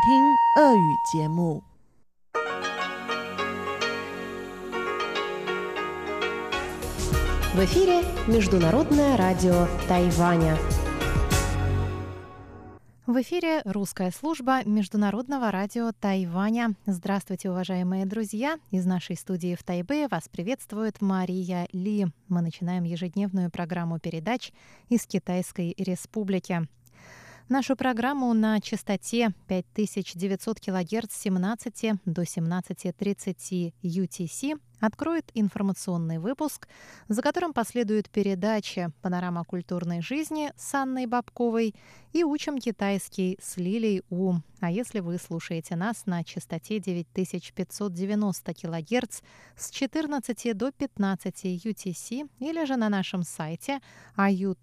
听俄语节目。В эфире Международное радио Тайваня. В эфире русская служба Международного радио Тайваня. Здравствуйте, уважаемые друзья! Из нашей студии в Тайбе вас приветствует Мария Ли. Мы начинаем ежедневную программу передач из Китайской Республики. Нашу программу на частоте 5900 кГц с 17 до 17.30 UTC откроет информационный выпуск, за которым последует передача «Панорама культурной жизни» с Анной Бабковой и «Учим китайский» с Лилей У. А если вы слушаете нас на частоте 9590 кГц с 14 до 15 UTC или же на нашем сайте iu.rti.org.tw,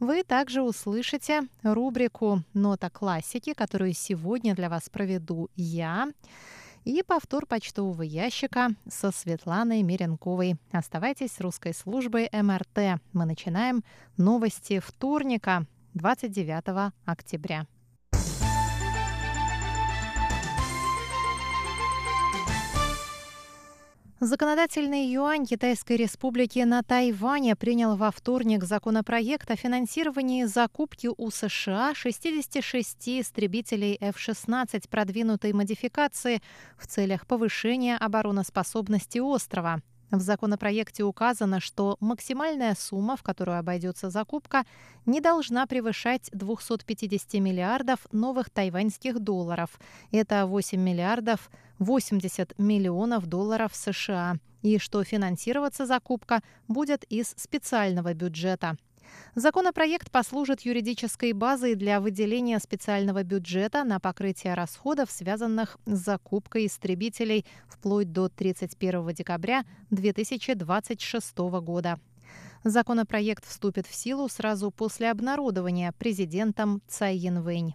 вы также услышите рубрику «Нота классики», которую сегодня для вас проведу я и повтор почтового ящика со Светланой Меренковой. Оставайтесь с русской службой МРТ. Мы начинаем новости вторника, 29 октября. Законодательный юань Китайской Республики на Тайване принял во вторник законопроект о финансировании закупки у США 66 истребителей F-16 продвинутой модификации в целях повышения обороноспособности острова. В законопроекте указано, что максимальная сумма, в которую обойдется закупка, не должна превышать 250 миллиардов новых тайваньских долларов. Это 8 миллиардов 80 миллионов долларов США. И что финансироваться закупка будет из специального бюджета. Законопроект послужит юридической базой для выделения специального бюджета на покрытие расходов, связанных с закупкой истребителей вплоть до 31 декабря 2026 года. Законопроект вступит в силу сразу после обнародования президентом Цай Янвэнь.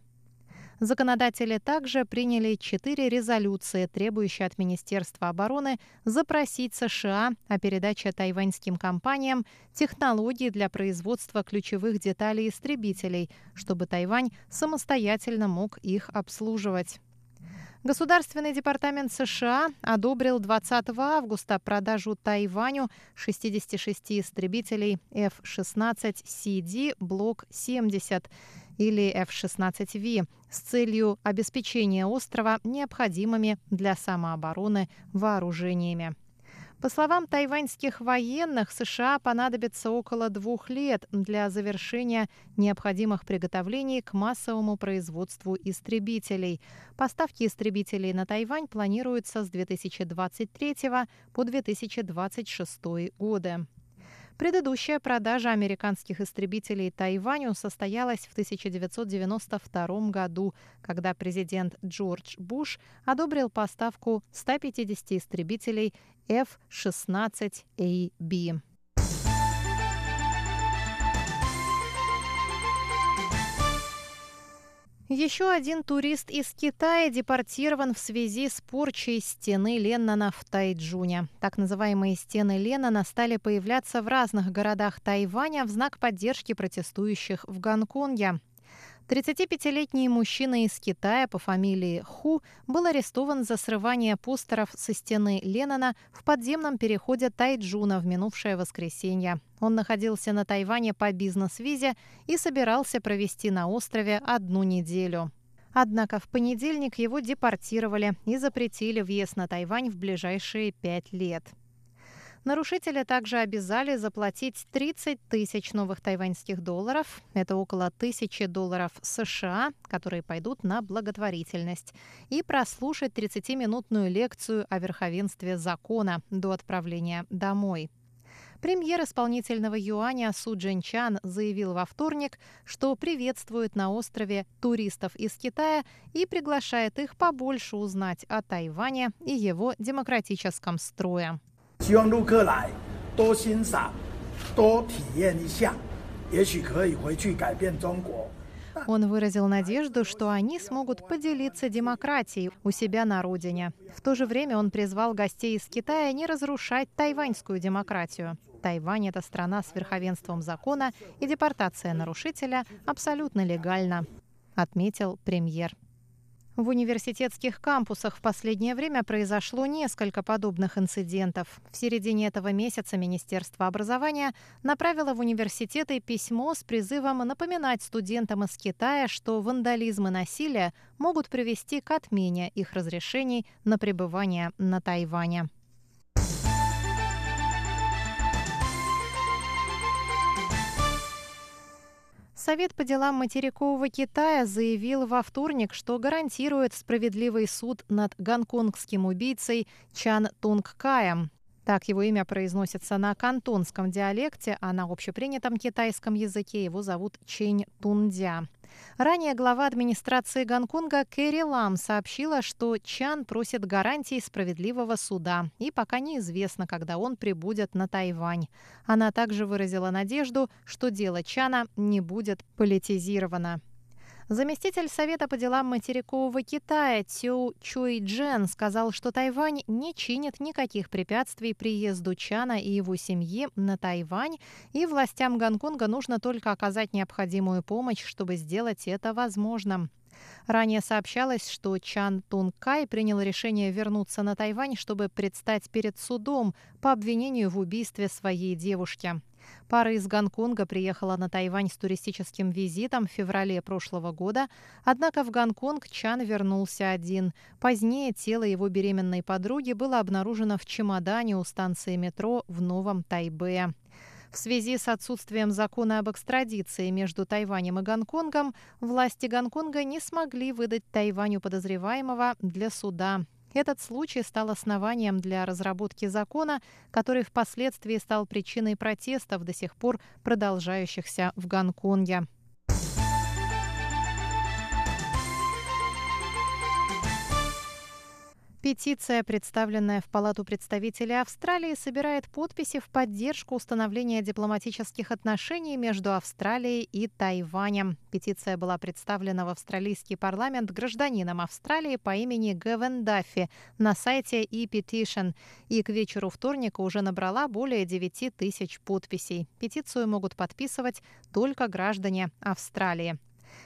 Законодатели также приняли четыре резолюции, требующие от Министерства обороны запросить США о передаче тайваньским компаниям технологий для производства ключевых деталей истребителей, чтобы Тайвань самостоятельно мог их обслуживать. Государственный департамент США одобрил 20 августа продажу Тайваню 66 истребителей F-16CD Блок 70 или F-16V с целью обеспечения острова необходимыми для самообороны вооружениями. По словам тайваньских военных, США понадобится около двух лет для завершения необходимых приготовлений к массовому производству истребителей. Поставки истребителей на Тайвань планируются с 2023 по 2026 годы. Предыдущая продажа американских истребителей Тайваню состоялась в 1992 году, когда президент Джордж Буш одобрил поставку 150 истребителей F-16AB. Еще один турист из Китая депортирован в связи с порчей стены Леннона в Тайджуне. Так называемые стены Леннона стали появляться в разных городах Тайваня в знак поддержки протестующих в Гонконге. 35-летний мужчина из Китая по фамилии Ху был арестован за срывание постеров со стены Леннона в подземном переходе Тайджуна в минувшее воскресенье. Он находился на Тайване по бизнес-визе и собирался провести на острове одну неделю. Однако в понедельник его депортировали и запретили въезд на Тайвань в ближайшие пять лет. Нарушители также обязали заплатить 30 тысяч новых тайваньских долларов. Это около тысячи долларов США, которые пойдут на благотворительность. И прослушать 30-минутную лекцию о верховенстве закона до отправления домой. Премьер исполнительного юаня Су Чан заявил во вторник, что приветствует на острове туристов из Китая и приглашает их побольше узнать о Тайване и его демократическом строе. 希望陆客来多欣赏、多体验一下，也许可以回去改变中国。Он выразил надежду, что они смогут поделиться демократией у себя на родине. В то же время он призвал гостей из Китая не разрушать тайваньскую демократию. Тайвань – это страна с верховенством закона, и депортация нарушителя абсолютно легальна, отметил премьер. В университетских кампусах в последнее время произошло несколько подобных инцидентов. В середине этого месяца Министерство образования направило в университеты письмо с призывом напоминать студентам из Китая, что вандализм и насилие могут привести к отмене их разрешений на пребывание на Тайване. Совет по делам материкового Китая заявил во вторник, что гарантирует справедливый суд над гонконгским убийцей Чан Тунг Каем. Так его имя произносится на кантонском диалекте, а на общепринятом китайском языке его зовут Чень Тундя. Ранее глава администрации Гонконга Кэрри Лам сообщила, что Чан просит гарантий справедливого суда, и пока неизвестно, когда он прибудет на Тайвань. Она также выразила надежду, что дело Чана не будет политизировано. Заместитель Совета по делам материкового Китая Цю Чуй Джен сказал, что Тайвань не чинит никаких препятствий приезду Чана и его семьи на Тайвань, и властям Гонконга нужно только оказать необходимую помощь, чтобы сделать это возможным. Ранее сообщалось, что Чан Тун Кай принял решение вернуться на Тайвань, чтобы предстать перед судом по обвинению в убийстве своей девушки. Пара из Гонконга приехала на Тайвань с туристическим визитом в феврале прошлого года, однако в Гонконг Чан вернулся один. Позднее тело его беременной подруги было обнаружено в чемодане у станции метро в Новом Тайбе. В связи с отсутствием закона об экстрадиции между Тайванем и Гонконгом, власти Гонконга не смогли выдать Тайваню подозреваемого для суда. Этот случай стал основанием для разработки закона, который впоследствии стал причиной протестов, до сих пор продолжающихся в Гонконге. Петиция, представленная в Палату представителей Австралии, собирает подписи в поддержку установления дипломатических отношений между Австралией и Тайванем. Петиция была представлена в австралийский парламент гражданином Австралии по имени Гевен Даффи на сайте e-petition и к вечеру вторника уже набрала более 9 тысяч подписей. Петицию могут подписывать только граждане Австралии.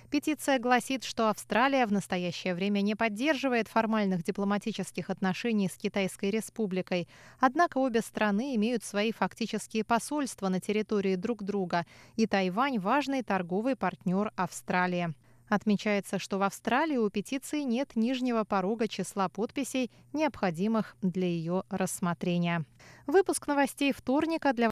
Петиция гласит, что Австралия в настоящее время не поддерживает формальных дипломатических отношений с Китайской республикой. Однако обе страны имеют свои фактические посольства на территории друг друга, и Тайвань – важный торговый партнер Австралии. Отмечается, что в Австралии у петиции нет нижнего порога числа подписей, необходимых для ее рассмотрения. Выпуск новостей вторника для